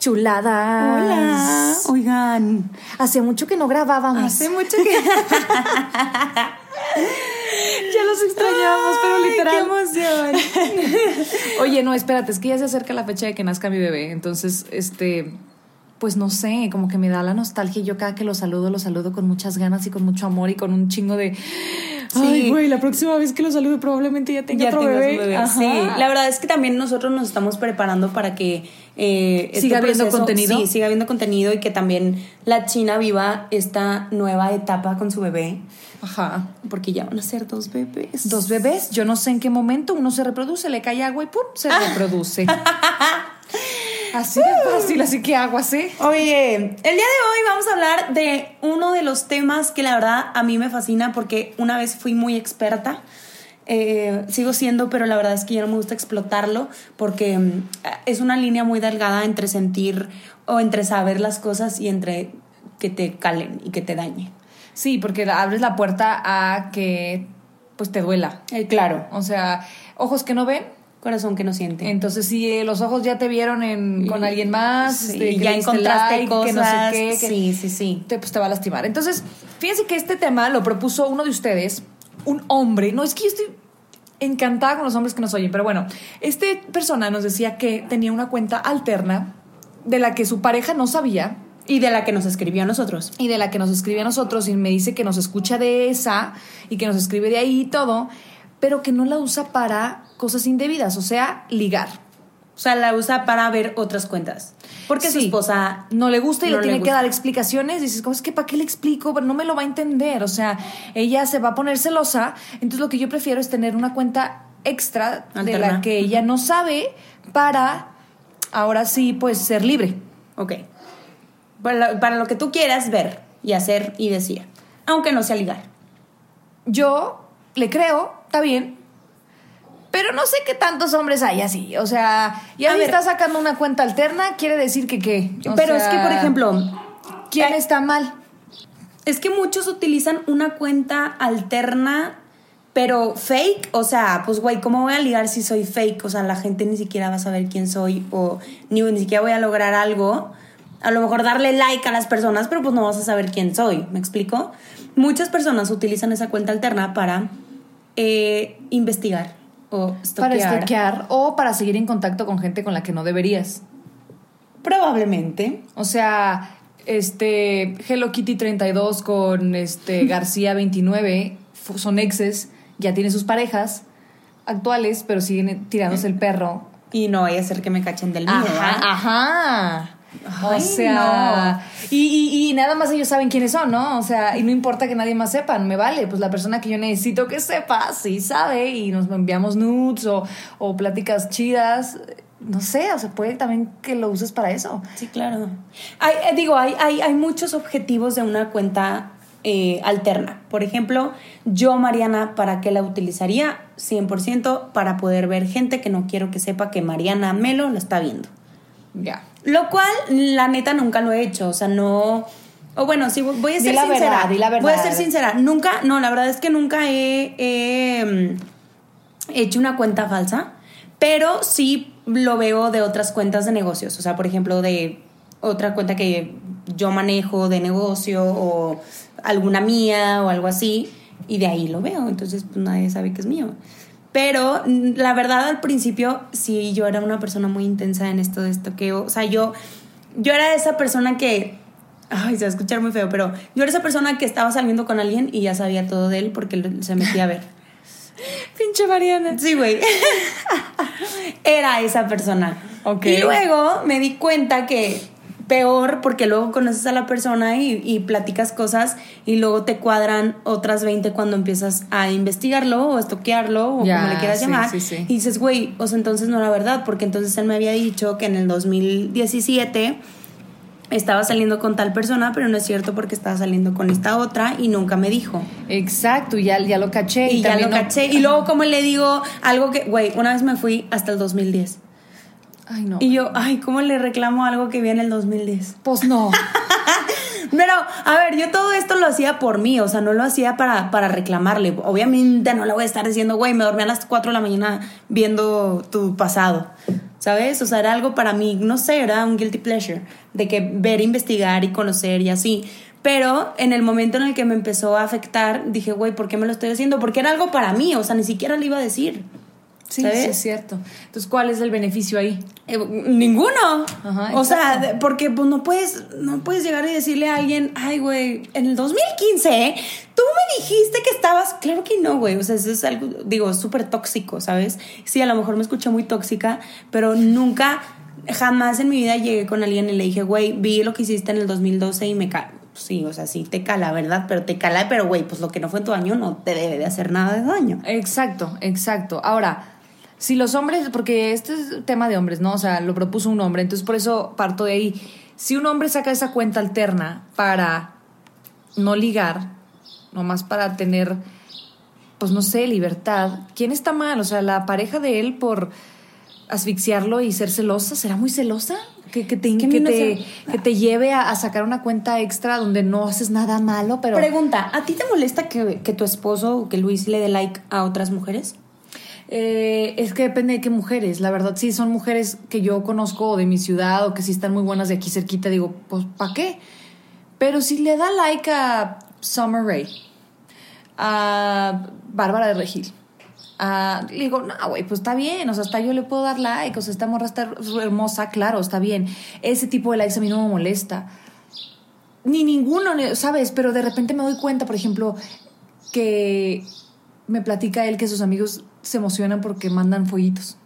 Chuladas. Hola. Oigan, hace mucho que no grabábamos. Hace mucho que. ya los extrañamos, pero literal. ¡Qué emoción! Oye, no, espérate, es que ya se acerca la fecha de que nazca mi bebé. Entonces, este. Pues no sé, como que me da la nostalgia. Y yo cada que lo saludo, lo saludo con muchas ganas y con mucho amor y con un chingo de. Ay, güey, la próxima vez que lo salude probablemente ya tenga otro bebé. Sí, la verdad es que también nosotros nos estamos preparando para que eh, este siga habiendo contenido. Sí, siga habiendo contenido y que también la China viva esta nueva etapa con su bebé. Ajá. Porque ya van a ser dos bebés. Dos bebés. Yo no sé en qué momento uno se reproduce, le cae agua y ¡pum! se reproduce. Así de fácil, así que agua, ¿sí? Oye, el día de hoy vamos a hablar de uno de los temas que la verdad a mí me fascina porque una vez fui muy experta. Eh, sigo siendo, pero la verdad es que ya no me gusta explotarlo porque mm, es una línea muy delgada entre sentir o entre saber las cosas y entre que te calen y que te dañen. Sí, porque abres la puerta a que pues te duela. Eh, claro. O sea, ojos que no ven, corazón que no siente. Entonces, si eh, los ojos ya te vieron en, con alguien más, Sí, este, que ya encontraste like, que no sé cosas. qué, que Sí, sí, sí. Te, pues, te va a lastimar. Entonces, fíjense que este tema lo propuso uno de ustedes, un hombre. No, es que yo estoy encantada con los hombres que nos oyen, pero bueno, este persona nos decía que tenía una cuenta alterna de la que su pareja no sabía Y de la que nos escribió a nosotros. y de la que nos escribe a nosotros y me dice que nos escucha de esa y que nos escribe de ahí y todo, pero que no la usa para cosas indebidas, o sea, ligar. O sea, la usa para ver otras cuentas. Porque su esposa no le gusta y no le tiene que dar explicaciones. Dices, ¿cómo es que para qué le explico? Pero no me lo va a entender. O sea, ella se va a poner celosa. Entonces, lo que yo prefiero es tener una cuenta extra de la que ella no sabe para ahora sí, pues ser libre. Ok. Para lo, para lo que tú quieras ver y hacer y decir. Aunque no sea ligar. Yo le creo, está bien. Pero no sé qué tantos hombres hay así. O sea, ya ver. está sacando una cuenta alterna, quiere decir que qué. O Pero es que, por ejemplo, ¿quién eh, está mal? es que muchos utilizan una cuenta alterna, pero fake. O sea, pues, güey, ¿cómo voy a ligar si soy fake? O sea, la gente ni siquiera va a saber quién soy o ni, ni siquiera voy a lograr algo. A lo mejor darle like a las personas, pero pues no vas a saber quién soy. ¿Me explico? Muchas personas utilizan esa cuenta alterna para eh, investigar o Para stalkear. o para seguir en contacto con gente con la que no deberías. Probablemente. O sea, este Hello Kitty 32 con este García 29 fu- son exes, ya tiene sus parejas actuales, pero siguen tirándose el perro. Y no vaya a ser que me cachen del mío. ¿verdad? ajá. O sea, y, y- y nada más ellos saben quiénes son, ¿no? O sea, y no importa que nadie más sepa, me vale. Pues la persona que yo necesito que sepa, sí sabe, y nos enviamos nudes o, o pláticas chidas. No sé, o sea, puede también que lo uses para eso. Sí, claro. Hay, eh, digo, hay, hay, hay muchos objetivos de una cuenta eh, alterna. Por ejemplo, yo, Mariana, ¿para qué la utilizaría? 100% para poder ver gente que no quiero que sepa que Mariana Melo la está viendo. Ya. Lo cual, la neta, nunca lo he hecho. O sea, no. O bueno, sí, voy a Di ser la sincera. verdad, di la verdad. Voy a ser sincera. Nunca, no, la verdad es que nunca he, he, hecho una cuenta falsa, pero sí lo veo de otras cuentas de negocios. O sea, por ejemplo, de otra cuenta que yo manejo de negocio o alguna mía o algo así, y de ahí lo veo. Entonces, pues nadie sabe que es mío. Pero mm, la verdad al principio sí yo era una persona muy intensa en esto de esto que o sea, yo yo era esa persona que Ay, se va a escuchar muy feo, pero yo era esa persona que estaba saliendo con alguien y ya sabía todo de él porque se metía a ver. Pinche Mariana. Sí, güey. Era esa persona. Ok. Y luego me di cuenta que peor porque luego conoces a la persona y, y platicas cosas y luego te cuadran otras 20 cuando empiezas a investigarlo o estoquearlo o Ya, como le quieras sí, llamar. sí, sí. Y dices, güey, o sea, entonces no era verdad porque entonces él me había dicho que en el 2017 estaba saliendo con tal persona, pero no es cierto porque estaba saliendo con esta otra y nunca me dijo. Exacto, ya, ya lo caché. Y, ya también lo no- caché. Y luego, como le digo algo que, güey, una vez me fui hasta el 2010. Ay, no. Y yo, ay, ¿cómo le reclamo algo que vi en el 2010? Pues no. Pero, a ver, yo todo esto lo hacía por mí, o sea, no lo hacía para, para reclamarle. Obviamente no le voy a estar diciendo, güey, me dormí a las 4 de la mañana viendo tu pasado, ¿sabes? O sea, era algo para mí, no sé, era un guilty pleasure, de que ver, investigar y conocer y así. Pero en el momento en el que me empezó a afectar, dije, güey, ¿por qué me lo estoy haciendo? Porque era algo para mí, o sea, ni siquiera le iba a decir. Sí, ¿Sabes? sí, es cierto. Entonces, ¿cuál es el beneficio ahí? Eh, ninguno. Ajá, o sea, porque pues no puedes, no puedes llegar y decirle a alguien, ay, güey, en el 2015, tú me dijiste que estabas. Claro que no, güey. O sea, eso es algo, digo, súper tóxico, ¿sabes? Sí, a lo mejor me escuché muy tóxica, pero nunca, jamás en mi vida llegué con alguien y le dije, güey, vi lo que hiciste en el 2012 y me cala. Sí, o sea, sí te cala, ¿verdad? Pero te cala, pero güey, pues lo que no fue en tu año no te debe de hacer nada de daño. Exacto, exacto. Ahora, si los hombres, porque este es tema de hombres, ¿no? O sea, lo propuso un hombre, entonces por eso parto de ahí. Si un hombre saca esa cuenta alterna para no ligar, nomás para tener, pues no sé, libertad, ¿quién está mal? O sea, la pareja de él por asfixiarlo y ser celosa, ¿será muy celosa? Que, que te, que que no te, sé. que te lleve a, a sacar una cuenta extra donde no haces nada malo, pero... Pregunta, ¿a ti te molesta que, que tu esposo o que Luis le dé like a otras mujeres? Eh, es que depende de qué mujeres, la verdad, sí, son mujeres que yo conozco de mi ciudad o que sí están muy buenas de aquí cerquita, digo, pues, ¿para qué? Pero si le da like a Summer Rae, a Bárbara de Regil, a, le digo, no, güey, pues está bien, o sea, hasta yo le puedo dar like, o sea, esta morra está hermosa, claro, está bien. Ese tipo de likes a mí no me molesta. Ni ninguno, ni- ¿sabes? Pero de repente me doy cuenta, por ejemplo, que me platica él que sus amigos se emocionan porque mandan fueguitos.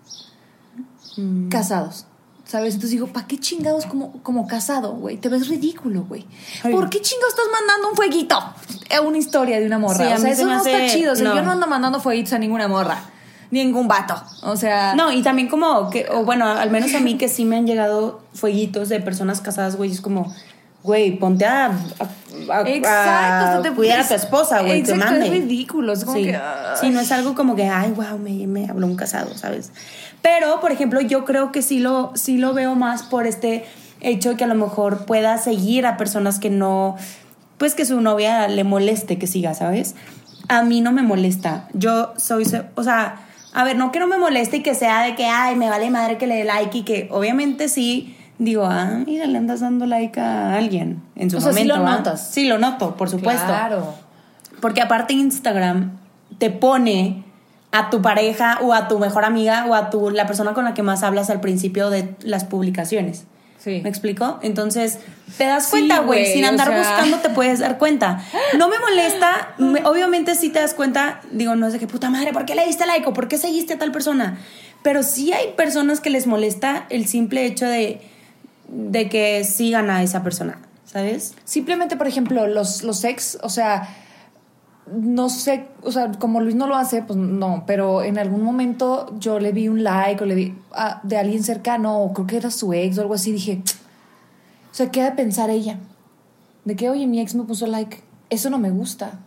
Casados. ¿Sabes? Entonces digo, ¿para qué chingados como, como casado, güey? Te ves ridículo, güey. ¿Por qué chingados estás mandando un fueguito? Es una historia de una morra. Sí, o sea, eso no hace- está chido. O sea, no. yo no ando mandando fueguitos a ninguna morra. Ningún vato. O sea. No, y también como que, o bueno, al menos a mí que sí me han llegado fueguitos de personas casadas, güey, es como, güey, ponte a, a, a- Exacto. a te- cuidar a tu esposa, güey, te mande. es ridículo. Es como sí. que. ah. Sí, no es algo como que, ay, wow, me, me habló un casado, ¿sabes? Pero, por ejemplo, yo creo que sí lo, sí lo veo más por este hecho de que a lo mejor pueda seguir a personas que no, pues que su novia le moleste que siga, ¿sabes? A mí no me molesta. Yo soy, o sea, a ver, no que no me moleste y que sea de que, ay, me vale madre que le dé like y que obviamente sí. Digo, ah, mira, le andas dando like a alguien en su O sea, sí momento. lo ¿va? notas. Sí, lo noto, por supuesto. Claro. Porque aparte Instagram te pone a tu pareja o a tu mejor amiga o a tu, la persona con la que más hablas al principio de las publicaciones. Sí. ¿Me explico? Entonces, te das cuenta, güey. Sin andar sea. buscando te puedes dar cuenta. No me molesta. me- obviamente sí te das cuenta. Digo, no es de que puta madre, ¿por qué le diste like o por qué seguiste a tal persona? Pero sí hay personas que les molesta el simple hecho de, de que sigan a esa persona, ¿sabes? Simplemente, por ejemplo, los, los ex, o sea, no sé, o sea, como Luis no lo hace, pues no, pero en algún momento yo le vi un like o le vi de alguien cercano, o creo que era su ex o algo así, dije, o sea, ¿qué ha de pensar ella? De que, oye, mi ex me puso like, eso no me gusta.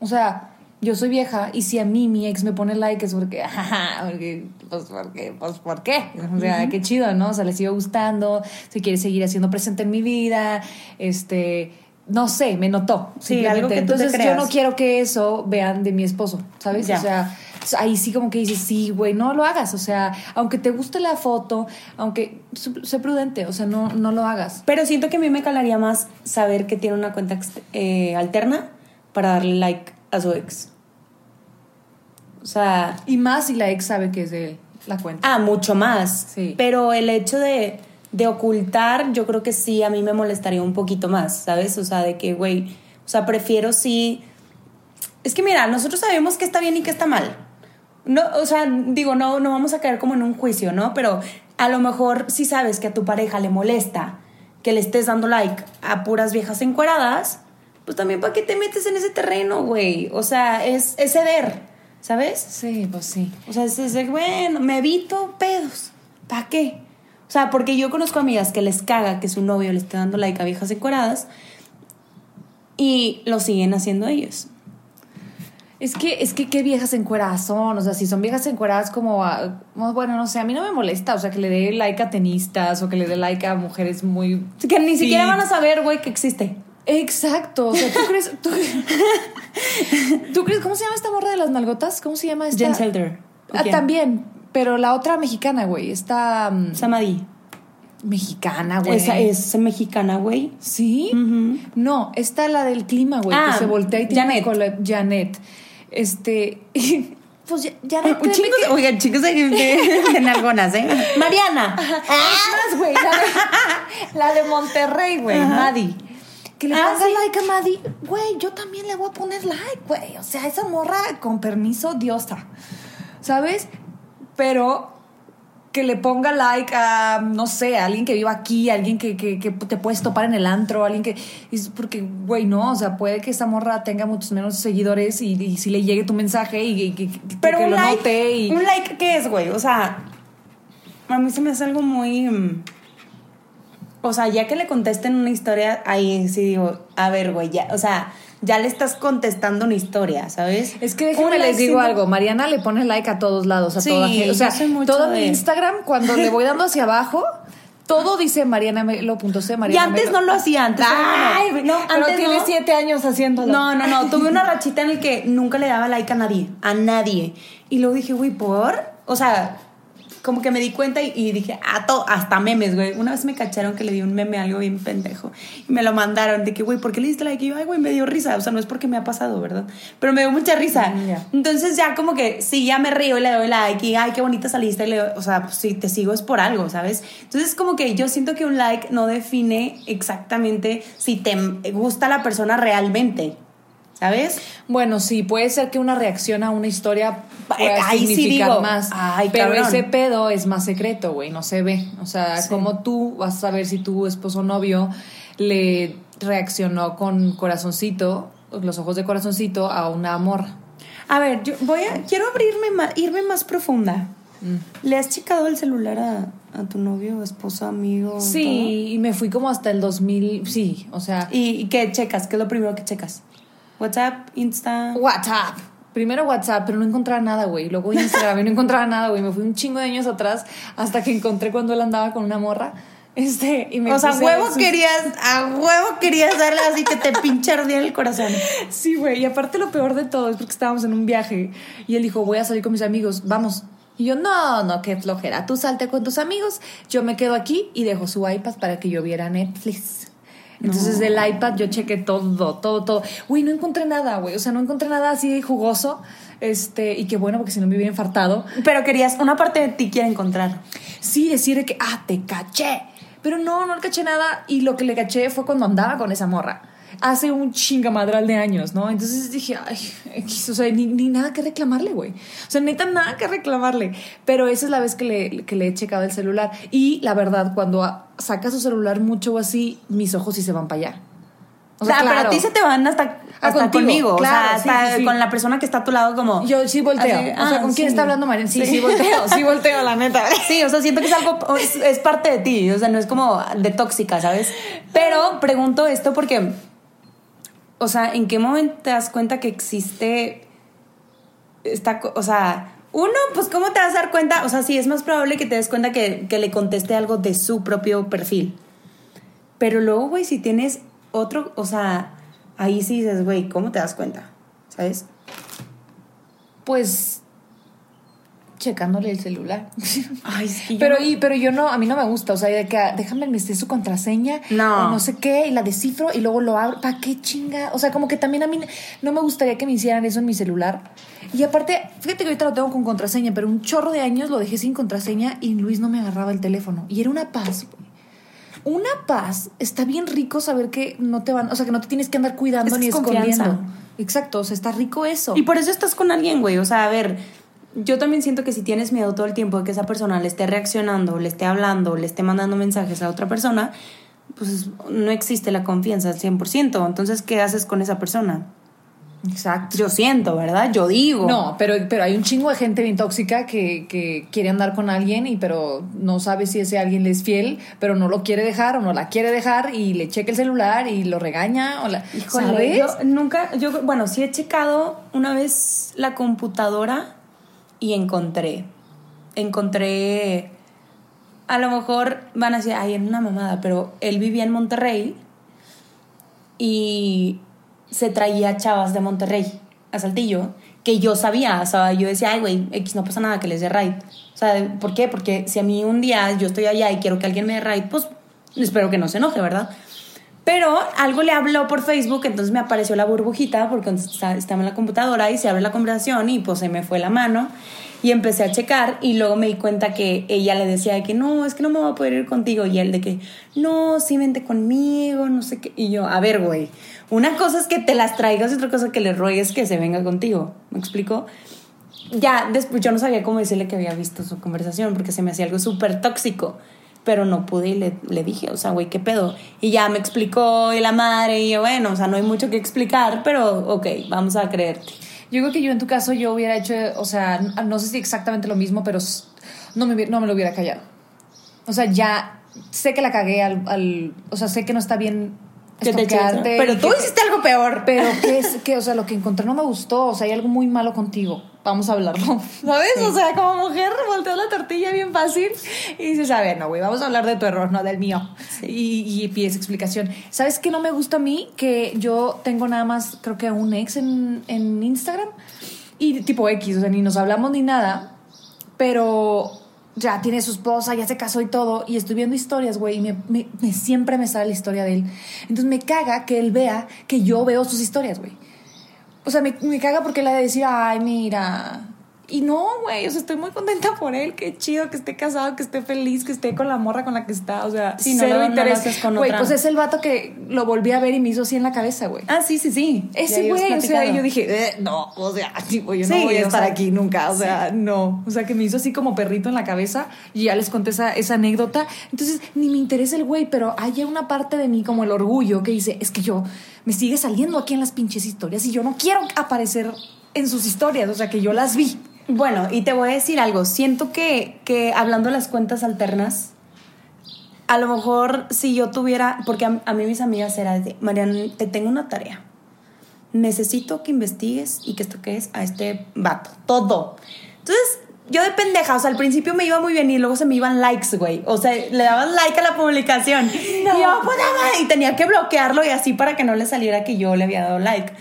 O sea, yo soy vieja y si a mí mi ex me pone like es porque, jaja, porque, pues, porque, pues, ¿por qué? O sea, qué chido, ¿no? O sea, le sigo gustando, se quiere seguir haciendo presente en mi vida, este, no sé, me notó. Sí, algo que tú te Entonces yo no quiero que eso vean de mi esposo, ¿sabes? Ya. O sea, ahí sí como que dices, sí, güey, no lo hagas. O sea, aunque te guste la foto, aunque sé prudente, o sea, no, no lo hagas. Pero siento que a mí me calaría más saber que tiene una cuenta eh, alterna para darle like a su ex. O sea, Y más si la ex sabe que es de la cuenta. ah, mucho más. Sí. Pero el hecho de de ocultar, yo creo que sí a mí me molestaría un poquito más, ¿sabes? O sea, de que, güey, o sea, prefiero sí... Es que mira, nosotros sabemos que está bien y que está mal. No, o sea, digo, no, no vamos a caer como en un juicio, ¿no? Pero a lo mejor si sabes que a tu pareja le molesta que le estés dando like a puras viejas encueradas, pues también para qué te metes en ese terreno, güey. O sea, es, es ceder, ¿sabes? Sí, pues sí. O sea, es, es bueno, me evito pedos. ¿Para qué? O sea, porque yo conozco amigas que les caga que su novio le esté dando like a viejas encueradas y lo siguen haciendo ellos. Es que, es que qué viejas encueradas son, o sea, si son viejas encueradas como, a- bueno, no sé, a mí no me molesta, o sea, que le dé like a tenistas o que le dé like a mujeres muy... Que ni siquiera van a saber, güey, que existe. Exacto, o sea, ¿tú crees, tú, ¿tú crees, cómo se llama esta morra de las nalgotas? ¿Cómo se llama esta? Jen Selter. ¿O Ah, también, pero la otra mexicana, güey, esta mm, Samadhi. mexicana, güey. Esa es mexicana, güey. ¿Sí? No, esta la del clima, güey, Ah, que se voltea y tiene Janet. cola- Janet. Este, pues ya- que- oigan, chicos de, de, nalgonas, ¿eh? Mariana. Es más, güey, la de, la de Monterrey, güey, Ajá. Que le Ah, sí. like a Madi, güey, yo también le voy a poner like, güey. O sea, esa morra, con permiso, diosa. ¿Sabes? Pero que le ponga like a, no sé, a alguien que viva aquí, a alguien que, que, que te puedes topar en el antro, alguien que... Es porque, güey, no, o sea, puede que esa morra tenga muchos menos seguidores y, y si le llegue tu mensaje y, y- y- Pero que un lo like, note y... ¿un like qué es, güey? O sea, a mí se me hace algo muy... O sea, ya que le contesten una historia, ahí sí digo, a ver, güey, ya, o sea, ya le estás contestando una historia, ¿sabes? Es que déjenme les digo algo, Mariana le pone like a todos lados, a Sí, toda gente. O sea, todo mi de- Instagram, cuando le voy dando hacia abajo, todo dice Mariana Melo.c, Y Mariana antes Melo. no lo hacía, antes Ay, no, no, pero antes tiene no. siete años haciéndolo. No, no, no. Tuve una rachita en el que nunca le daba like a nadie. A nadie. Y luego dije, güey, ¿por? O sea, como que me di cuenta y, y dije, a to- hasta memes, güey. Una vez me cacharon que le di un meme a algo bien pendejo. Y me lo mandaron de que, güey, ¿por qué le diste like? Y yo, ay, güey, me dio risa. O sea, no es porque me ha pasado, ¿verdad? Pero me dio mucha risa. Mm. Entonces ya como que, sí, ya me río y le doy like. Y, ay, qué bonita saliste. Y le doy- o sea, pues, si te sigo es por algo, ¿sabes? Entonces como que yo siento que un like no define exactamente si te gusta la persona realmente. ¿Sabes? Bueno, sí, puede ser que una reacción a una historia pueda Eh, ahí sí significar digo, más. ay, pero cabrón. ese pedo es más secreto, güey, no se ve. O sea, Sí. como tú vas a saber si tu esposo o novio le reaccionó con corazoncito, los ojos de corazoncito a una amor. A ver, yo voy a. Quiero abrirme más, irme más profunda. Mm. ¿Le has checado el celular a, a tu novio, esposo, amigo? Sí, y me fui como hasta el 2000, sí, o sea, y qué checas? ¿Qué es lo primero que checas? ¿WhatsApp? ¿Insta? WhatsApp. Primero WhatsApp, pero no encontraba nada, güey. Luego Instagram y no encontraba nada, güey. Me fui un chingo de años atrás hasta que encontré cuando él andaba con una morra. Este, y me O sea, a huevo sus- querías, a huevo querías darle así que te pinche el corazón. Sí, güey. Y aparte lo peor de todo es porque estábamos en un viaje y él dijo, voy a salir con mis amigos, vamos. Y yo, no, no, qué flojera. Tú salte con tus amigos, yo me quedo aquí y dejo su iPad para que yo viera Netflix. Entonces del iPad yo chequé todo, todo, todo. Güey, no encontré nada, güey. O sea, no encontré nada así jugoso. Este, y qué bueno, porque si no me hubiera infartado. Pero querías, una parte de ti quiere encontrar. Sí, decir de que, ah, te caché. Pero no, no le caché nada. Y lo que le caché fue cuando andaba con esa morra. Hace un chingamadral de años, ¿no? Entonces dije, ay, o sea, ni, ni nada que reclamarle, güey. O sea, neta, nada que reclamarle. Pero esa es la vez que le, que le he checado el celular. Y la verdad, cuando saca su celular mucho o así, mis ojos sí se van para allá. O sea, pero a ti se te van hasta, Ah, hasta contigo, conmigo. claro, o sea, sí, hasta sí, con la persona que está a tu lado, como. Yo sí volteo. Así, o sea, ah, ¿con quién está hablando Mariana? Sí, sí, Sí. volteo. Sí volteo, la neta. Sí, o sea, siento que es algo, es, es parte de ti, o sea, no es como de tóxica, ¿sabes? Pero pregunto esto porque, o sea, ¿en qué momento te das cuenta que existe esta, o sea, uno, pues ¿cómo te vas a dar cuenta? O sea, sí, es más probable que te des cuenta que, que le conteste algo de su propio perfil. Pero luego, güey, si tienes otro, o sea, ahí sí dices, güey, ¿cómo te das cuenta? ¿Sabes? Pues checándole el celular. Ay, es que yo Pero, no- y, pero yo no, a mí no me gusta, o sea, de que ah, déjame meter su contraseña No. o no sé qué, y la descifro y luego lo abro. ¿Para qué chinga? O sea, como que también a mí no me gustaría que me hicieran eso en mi celular. Y aparte, fíjate que ahorita lo tengo con contraseña, pero un chorro de años lo dejé sin contraseña y Luis no me agarraba el teléfono. Y era una paz, güey. una paz, está bien rico saber que no te van, o sea, que no te tienes que andar cuidando Es ni confianza. escondiendo. Exacto, o sea, está rico eso. Y por eso estás con alguien, güey. O sea, a ver, yo también siento que si tienes miedo todo el tiempo de que esa persona le esté reaccionando, le esté hablando, le esté mandando mensajes a otra persona, pues no existe la confianza al 100%. Entonces, ¿qué haces con esa persona? Exacto. Yo siento, ¿verdad? Yo digo. No, pero, pero hay un chingo de gente bien tóxica que, que quiere andar con alguien y pero no sabe si ese alguien le es fiel, pero no lo quiere dejar o no la quiere dejar y le checa el celular y lo regaña o la... Híjole, ¿Sabes? yo nunca, yo, bueno, sí he checado una vez la computadora y encontré, encontré, a lo mejor van a decir, ay, era una mamada, pero él vivía en Monterrey y se traía chavas de Monterrey a Saltillo, que yo sabía, o sea, yo decía, ay, güey, X no pasa nada que les dé ride. O sea, ¿por qué? Porque si a mí un día yo estoy allá y quiero que alguien me dé ride, pues espero que no se enoje, ¿verdad? Pero algo le habló por Facebook, entonces me apareció la burbujita porque estaba en la computadora y se abre la conversación y pues se me fue la mano y empecé a checar y luego me di cuenta que ella le decía de que no, es que no me voy a poder ir contigo y él de que no, sí vente conmigo, no sé qué. Y yo, a ver, güey, una cosa es que te las traigas y otra cosa que le ruegues que se venga contigo. ¿Me explico? Ya, después yo no sabía cómo decirle que había visto su conversación porque se me hacía algo súper tóxico. Pero no pude y le, le dije, o sea, güey, ¿qué pedo? Y ya me explicó y la madre y yo, bueno, o sea, no hay mucho que explicar, pero ok, vamos a creerte. Yo creo que yo en tu caso yo hubiera hecho, o sea, no sé si exactamente lo mismo, pero no me, no me lo hubiera callado. O sea, ya sé que la cagué al, al- o sea, sé que no está bien Pero tú que- hiciste algo peor. Pero que es que, o sea, lo que encontré no me gustó, o sea, hay algo muy malo contigo. Vamos a hablarlo. ¿Sabes? O sea, como mujer volteas la tortilla bien fácil y dices, a ver, no, güey, vamos a hablar de tu error, no del mío. Y, y pides explicación. ¿Sabes qué no me gusta a mí? Que yo tengo nada más, creo que un ex en, en Instagram y tipo X, o sea, ni nos hablamos ni nada, pero ya tiene su esposa, ya se casó y todo, y estoy viendo historias, güey, y me, me- me- siempre me sale la historia de él. Entonces me caga que él vea que yo veo sus historias, güey. O sea, me, caga porque le ha de decir, ay, mira. Y no, güey, o sea, estoy muy contenta por él. Qué chido que esté casado, que esté feliz, que esté con la morra con la que está. O sea, Sí, no cero no interés. haces con Güey, otra. pues es el vato que lo volví a ver y me hizo así en la cabeza, güey. Ah, sí, sí, sí. Ese güey, o sea, yo dije, eh, no, o sea, tipo, yo Sí, no voy a o estar sea, aquí nunca, o sea, no. O sea, que me hizo así como perrito en la cabeza y ya les conté esa, esa anécdota. Entonces, ni me interesa el güey, pero hay una parte de mí como el orgullo que dice, es que yo me sigue saliendo aquí en las pinches historias y yo no quiero aparecer en sus historias, o sea, que yo las vi. Bueno, y te voy a decir algo. Siento que, que hablando de las cuentas alternas, a lo mejor si yo tuviera, porque a, a mí mis amigas era de, Marian, te tengo una tarea. Necesito que investigues y que estoques a este vato. Todo. Entonces, yo de pendeja, o sea, al principio me iba muy bien y luego se me iban likes, güey. O sea, le dabas like a la publicación. Y yo, puta madre, y tenía que bloquearlo y así para que no le saliera que yo le había dado like.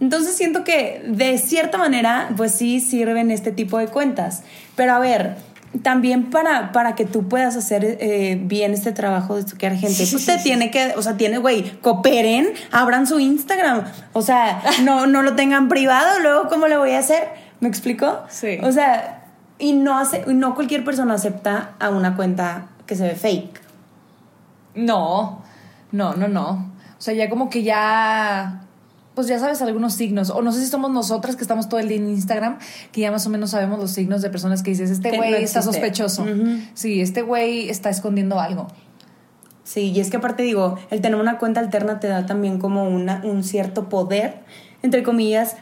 Entonces siento que de cierta manera, pues sí sirven este tipo de cuentas. Pero a ver, también para, para que tú puedas hacer eh, bien este trabajo de estoquear gente, te tiene que, o sea, tiene, güey, cooperen, abran su Instagram. O sea, no, no lo tengan privado, luego, ¿cómo le voy a hacer? ¿Me explico? Sí. O sea, y no, hace, no cualquier persona acepta a una cuenta que se ve fake. No, no, no, no. O sea, ya como que ya, pues ya sabes algunos signos. O no sé si somos nosotras que estamos todo el día en Instagram, que ya más o menos sabemos los signos de personas que dices, este güey no está sospechoso. Sí, este güey está escondiendo algo. Sí, y es que aparte digo, el tener una cuenta alterna te da también como una, un cierto poder, entre comillas,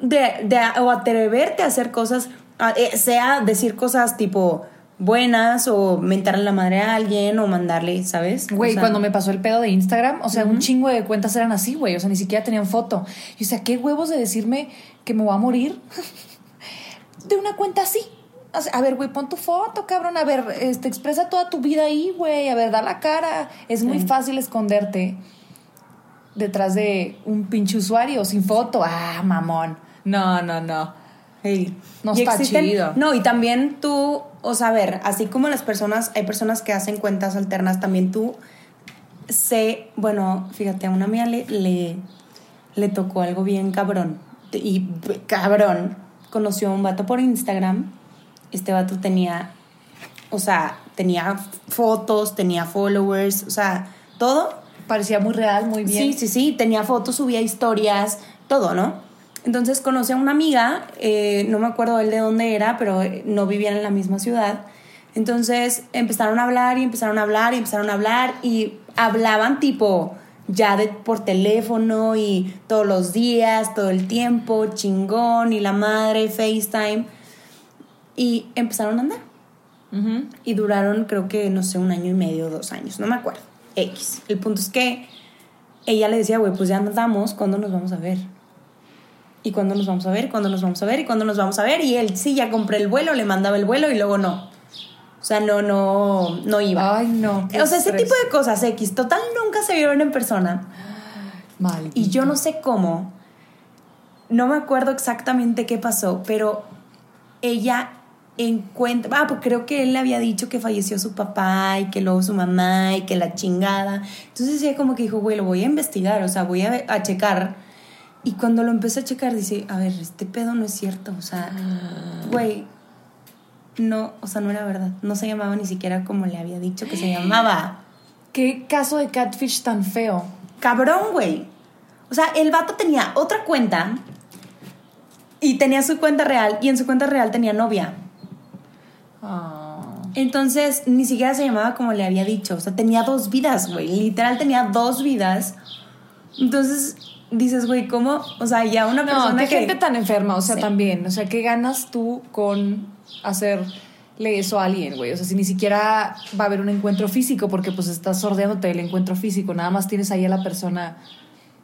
de, de o atreverte a hacer cosas, a- eh, sea decir cosas tipo buenas o mentarle la madre a alguien o mandarle, ¿sabes? O Güey, sea, cuando me pasó el pedo de Instagram, o sea, un chingo de cuentas eran así, güey. O sea, ni siquiera tenían foto. Y o sea, ¿qué huevos de decirme que me voy a morir de una cuenta así? O sea, a ver, güey, pon tu foto, cabrón. A ver, este, expresa toda tu vida ahí, güey. A ver, da la cara. Es muy fácil esconderte detrás de un pinche usuario sin foto. Ah, mamón. No, no, no. Hey. No Y está existen- chido. No, y también tú, o sea, a ver, así como las personas, hay personas que hacen cuentas alternas, también tú sé, bueno, fíjate, a una mía le, le, le tocó algo bien cabrón. Y cabrón, conoció a un vato por Instagram. Este vato tenía, o sea, tenía fotos, tenía followers, o sea, todo. Parecía muy real, muy bien. Sí, sí, sí, tenía fotos, subía historias, todo, ¿no? Entonces conocí a una amiga, eh, no me acuerdo él de dónde era, pero eh, no vivían en la misma ciudad. Entonces empezaron a hablar y empezaron a hablar y empezaron a hablar y hablaban tipo ya de, por teléfono y todos los días, todo el tiempo, chingón y la madre, FaceTime. Y empezaron a andar. Ujú. Y duraron creo que, no sé, un año y medio, dos años, no me acuerdo. X. El punto es que ella le decía, güey, pues ya andamos, ¿cuándo nos vamos a ver? ¿Y cuándo nos vamos a ver? ¿Cuándo nos vamos a ver? ¿Y cuándo nos vamos a ver? Y él, sí, ya compré el vuelo, le mandaba el vuelo y luego no. O sea, no, no, no iba. Ay, no. o sea, ese tipo de cosas X. Total, nunca se vieron en persona. Mal. Y yo no sé cómo, no me acuerdo exactamente qué pasó, pero ella encuentra, ah, pues creo que él le había dicho que falleció su papá y que luego su mamá y que la chingada. Entonces ella como que dijo, güey, lo voy a investigar, o sea, voy a, a checar. Y cuando lo empecé a checar, dice, a ver, este pedo no es cierto, o sea, güey, no, o sea, no era verdad. No se llamaba ni siquiera como le había dicho que se llamaba. Qué caso de catfish tan feo. Cabrón, güey. O sea, el vato tenía otra cuenta y tenía su cuenta real y en su cuenta real tenía novia. Ah. Entonces, ni siquiera se llamaba como le había dicho. O sea, tenía dos vidas, güey. Literal tenía dos vidas. Entonces, dices, güey, ¿cómo? O sea, ya una No, persona qué que... gente tan enferma, o sea, Sí. también. O sea, ¿qué ganas tú con hacerle eso a alguien, güey? O sea, si ni siquiera va a haber un encuentro físico, porque pues estás sordeándote del encuentro físico, nada más tienes ahí a la persona,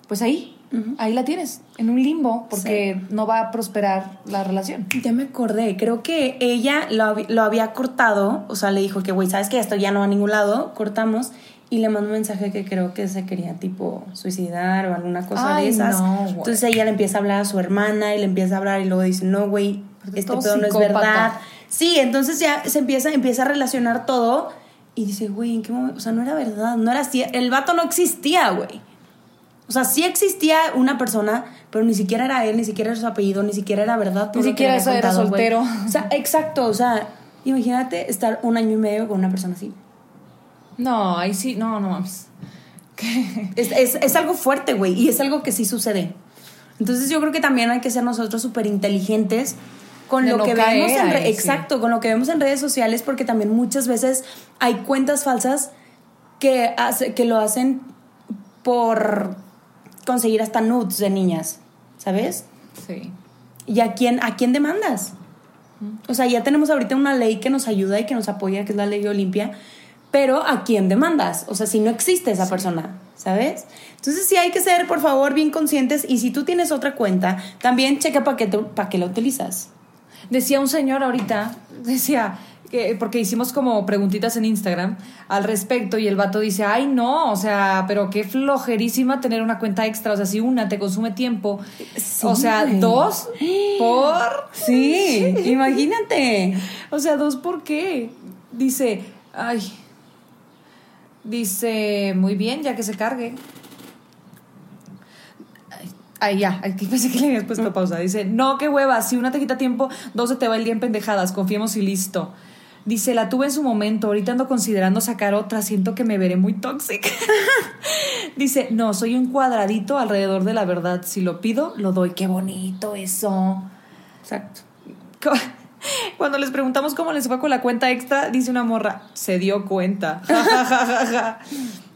pues ahí, ahí la tienes, en un limbo, porque no va a prosperar la relación. Ya me acordé, creo que ella lo, lo había cortado, o sea, le dijo que, güey, ¿sabes que Esto ya no va a ningún lado, cortamos, y le mandó un mensaje que creo que se quería, tipo, suicidar o alguna cosa Ay, de esas. no. Entonces ella le empieza a hablar a su hermana y le empieza a hablar y luego dice, no, güey, este todo pedo no es verdad. Sí, entonces ya se empieza, empieza a relacionar todo y dice, güey, ¿en qué momento? O sea, no era verdad, no era así, el vato no existía, güey. O sea, sí existía una persona, pero ni siquiera era él, ni siquiera era su apellido, ni siquiera era verdad. que siquiera eso era contado, güey. soltero. O sea, exacto, o sea, imagínate estar un año y medio con una persona así. No, ahí sí, no, no mames. Es, es, es algo fuerte, güey, y es algo que sí sucede. Entonces yo creo que también hay que ser nosotros súper inteligentes con De lo no que vemos en sí. exacto, con lo que vemos en redes sociales, porque también muchas veces hay cuentas falsas que, hace, que lo hacen por conseguir hasta nudes de niñas, ¿sabes? Sí. ¿Y a quién, a quién demandas? O sea, ya tenemos ahorita una ley que nos ayuda y que nos apoya, que es la ley Olimpia, pero ¿a quién demandas? O sea, si no existe esa persona, ¿sabes? Entonces sí hay que ser, por favor, bien conscientes y si tú tienes otra cuenta, también checa para qué, para qué la utilizas. Decía un señor ahorita, decía, que, porque hicimos como preguntitas en Instagram al respecto y el vato dice, ay no, o sea, pero qué flojerísima tener una cuenta extra, o sea, si una te consume tiempo, Sí, o sea, dos por... Sí, imagínate. O sea, dos por qué. Dice, ay, dice, muy bien, ya que se cargue. Ay, ya, aquí pensé que le habías puesto pausa. Dice, no, qué hueva, si una te quita tiempo, dos se te va el día en pendejadas, confiemos y listo. Dice, la tuve en su momento, ahorita ando considerando sacar otra, siento que me veré muy tóxica. Dice, no, soy un cuadradito alrededor de la verdad, si lo pido, lo doy, qué bonito eso. Exacto. Cuando les preguntamos cómo les fue con la cuenta extra, dice una morra, se dio cuenta. Ja, ja, ja, ja, ja.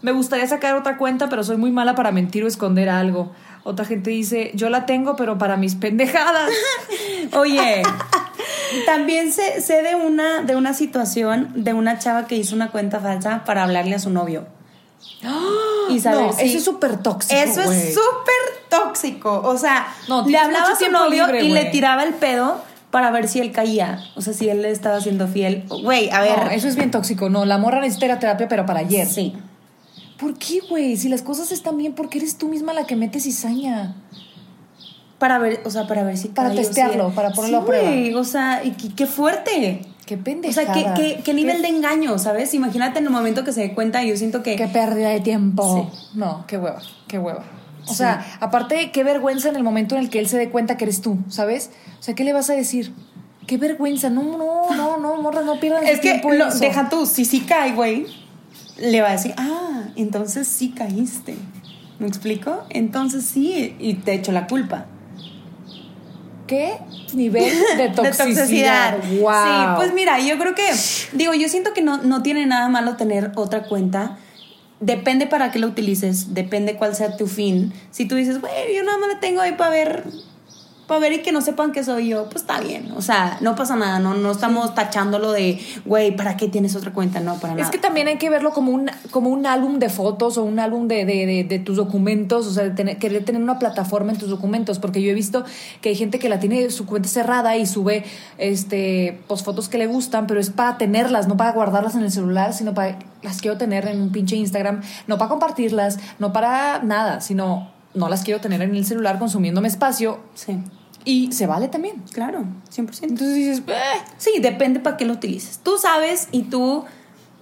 Me gustaría sacar otra cuenta, pero soy muy mala para mentir o esconder algo. Otra gente dice, yo la tengo, pero para mis pendejadas. Oye, también sé, sé de, una, de una situación de una chava que hizo una cuenta falsa para hablarle a su novio. Y saber No, si- eso es súper tóxico. Eso es súper tóxico. O sea, No, le hablaba a su novio libre, y le tiraba el pedo para ver si él caía. O sea, si él le estaba siendo fiel. Güey, a ver. No, eso es bien tóxico. No, la morra necesita terapia, pero para ayer. Sí. ¿Por qué, güey? Si las cosas están bien, ¿por qué eres tú misma la que mete cizaña? Para ver, o sea, para ver si Para o si testearlo, para ponerlo Sí, a prueba. güey, O sea, y qué, fuerte. Qué O pendejada. sea, ¿qué, qué, qué nivel de engaño, ¿sabes? Imagínate en el momento que se dé cuenta, yo siento que. Qué pérdida de tiempo. Sí. No, qué hueva, qué hueva. O Sí. sea, aparte, qué vergüenza en el momento en el que él se dé cuenta que eres tú, ¿sabes? O sea, ¿qué le vas a decir? Qué vergüenza. No, no, no, no, morra, no pierdan Es que tiempo lo- eso. deja tú, si sí cae, güey, le va a decir, ah, entonces sí caíste. ¿Me explico? Entonces sí, y te echo la culpa. ¿Qué nivel de toxicidad? Wow. Sí, pues mira, yo creo que, digo, yo siento que no, no tiene nada malo tener otra cuenta. Depende para qué lo utilices, depende cuál sea tu fin. Si tú dices, güey, yo nada más la tengo ahí para ver, para ver y que no sepan que soy yo, pues está bien. O sea, no pasa nada, no, no estamos tachándolo de, güey, ¿para qué tienes otra cuenta? No, para nada. Es que también hay que verlo como un, como un álbum de fotos o un álbum de, de- de- de tus documentos, o sea, de tener, querer tener una plataforma en tus documentos, porque yo he visto que hay gente que la tiene su cuenta cerrada y sube este pues fotos que le gustan, pero es para tenerlas, no para guardarlas en el celular, sino para las quiero tener en un pinche Instagram, no para compartirlas, no para nada, sino no las quiero tener en el celular consumiéndome espacio Sí, y se vale también. claro, 100%. Entonces dices, "Eh". Sí, depende para qué lo utilices. Tú sabes y tú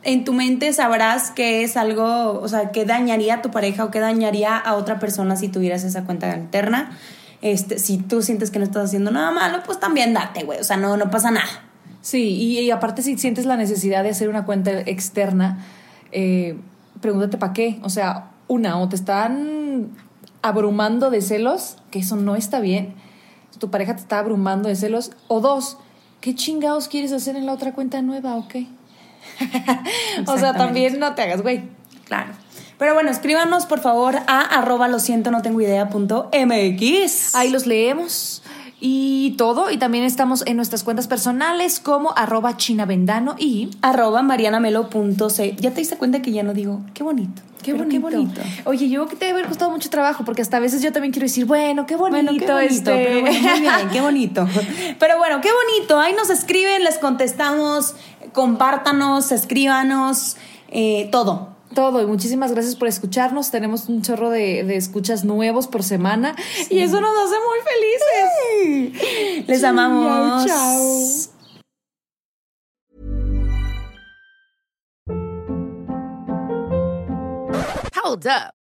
en tu mente sabrás que es algo, o sea, que dañaría a tu pareja o que dañaría a otra persona si tuvieras esa cuenta alterna. Este, si tú sientes que no estás haciendo nada malo, pues también date, güey. O sea, no, no pasa nada. Sí, y, y aparte si sientes la necesidad de hacer una cuenta externa, eh, pregúntate para qué. O sea, una, o te están abrumando de celos, que eso no está bien. Tu pareja te está abrumando de celos. O dos, ¿qué chingados quieres hacer en la otra cuenta nueva o qué? o sea, también no te hagas, güey. Claro. Pero bueno, escríbanos por favor a arroba lo siento, no tengo idea punto MX. Ahí los leemos y todo. Y también estamos en nuestras cuentas personales como arroba chinavendano y... arroba marianamelo.c. Ya te diste cuenta que ya no digo, qué bonito. Qué bonito. Qué bonito. Oye, yo que te debe haber costado mucho trabajo, porque hasta a veces yo también quiero decir, bueno, qué bonito, Bueno, qué bonito, este. pero bueno, muy bien, qué bonito. Pero bueno, qué bonito. Ahí nos escriben, les contestamos, compártanos, escríbanos, eh, todo. Todo, y muchísimas gracias por escucharnos. Tenemos un chorro de, de escuchas nuevos por semana y eso nos hace muy felices. Les amamos. Chao, Hold up.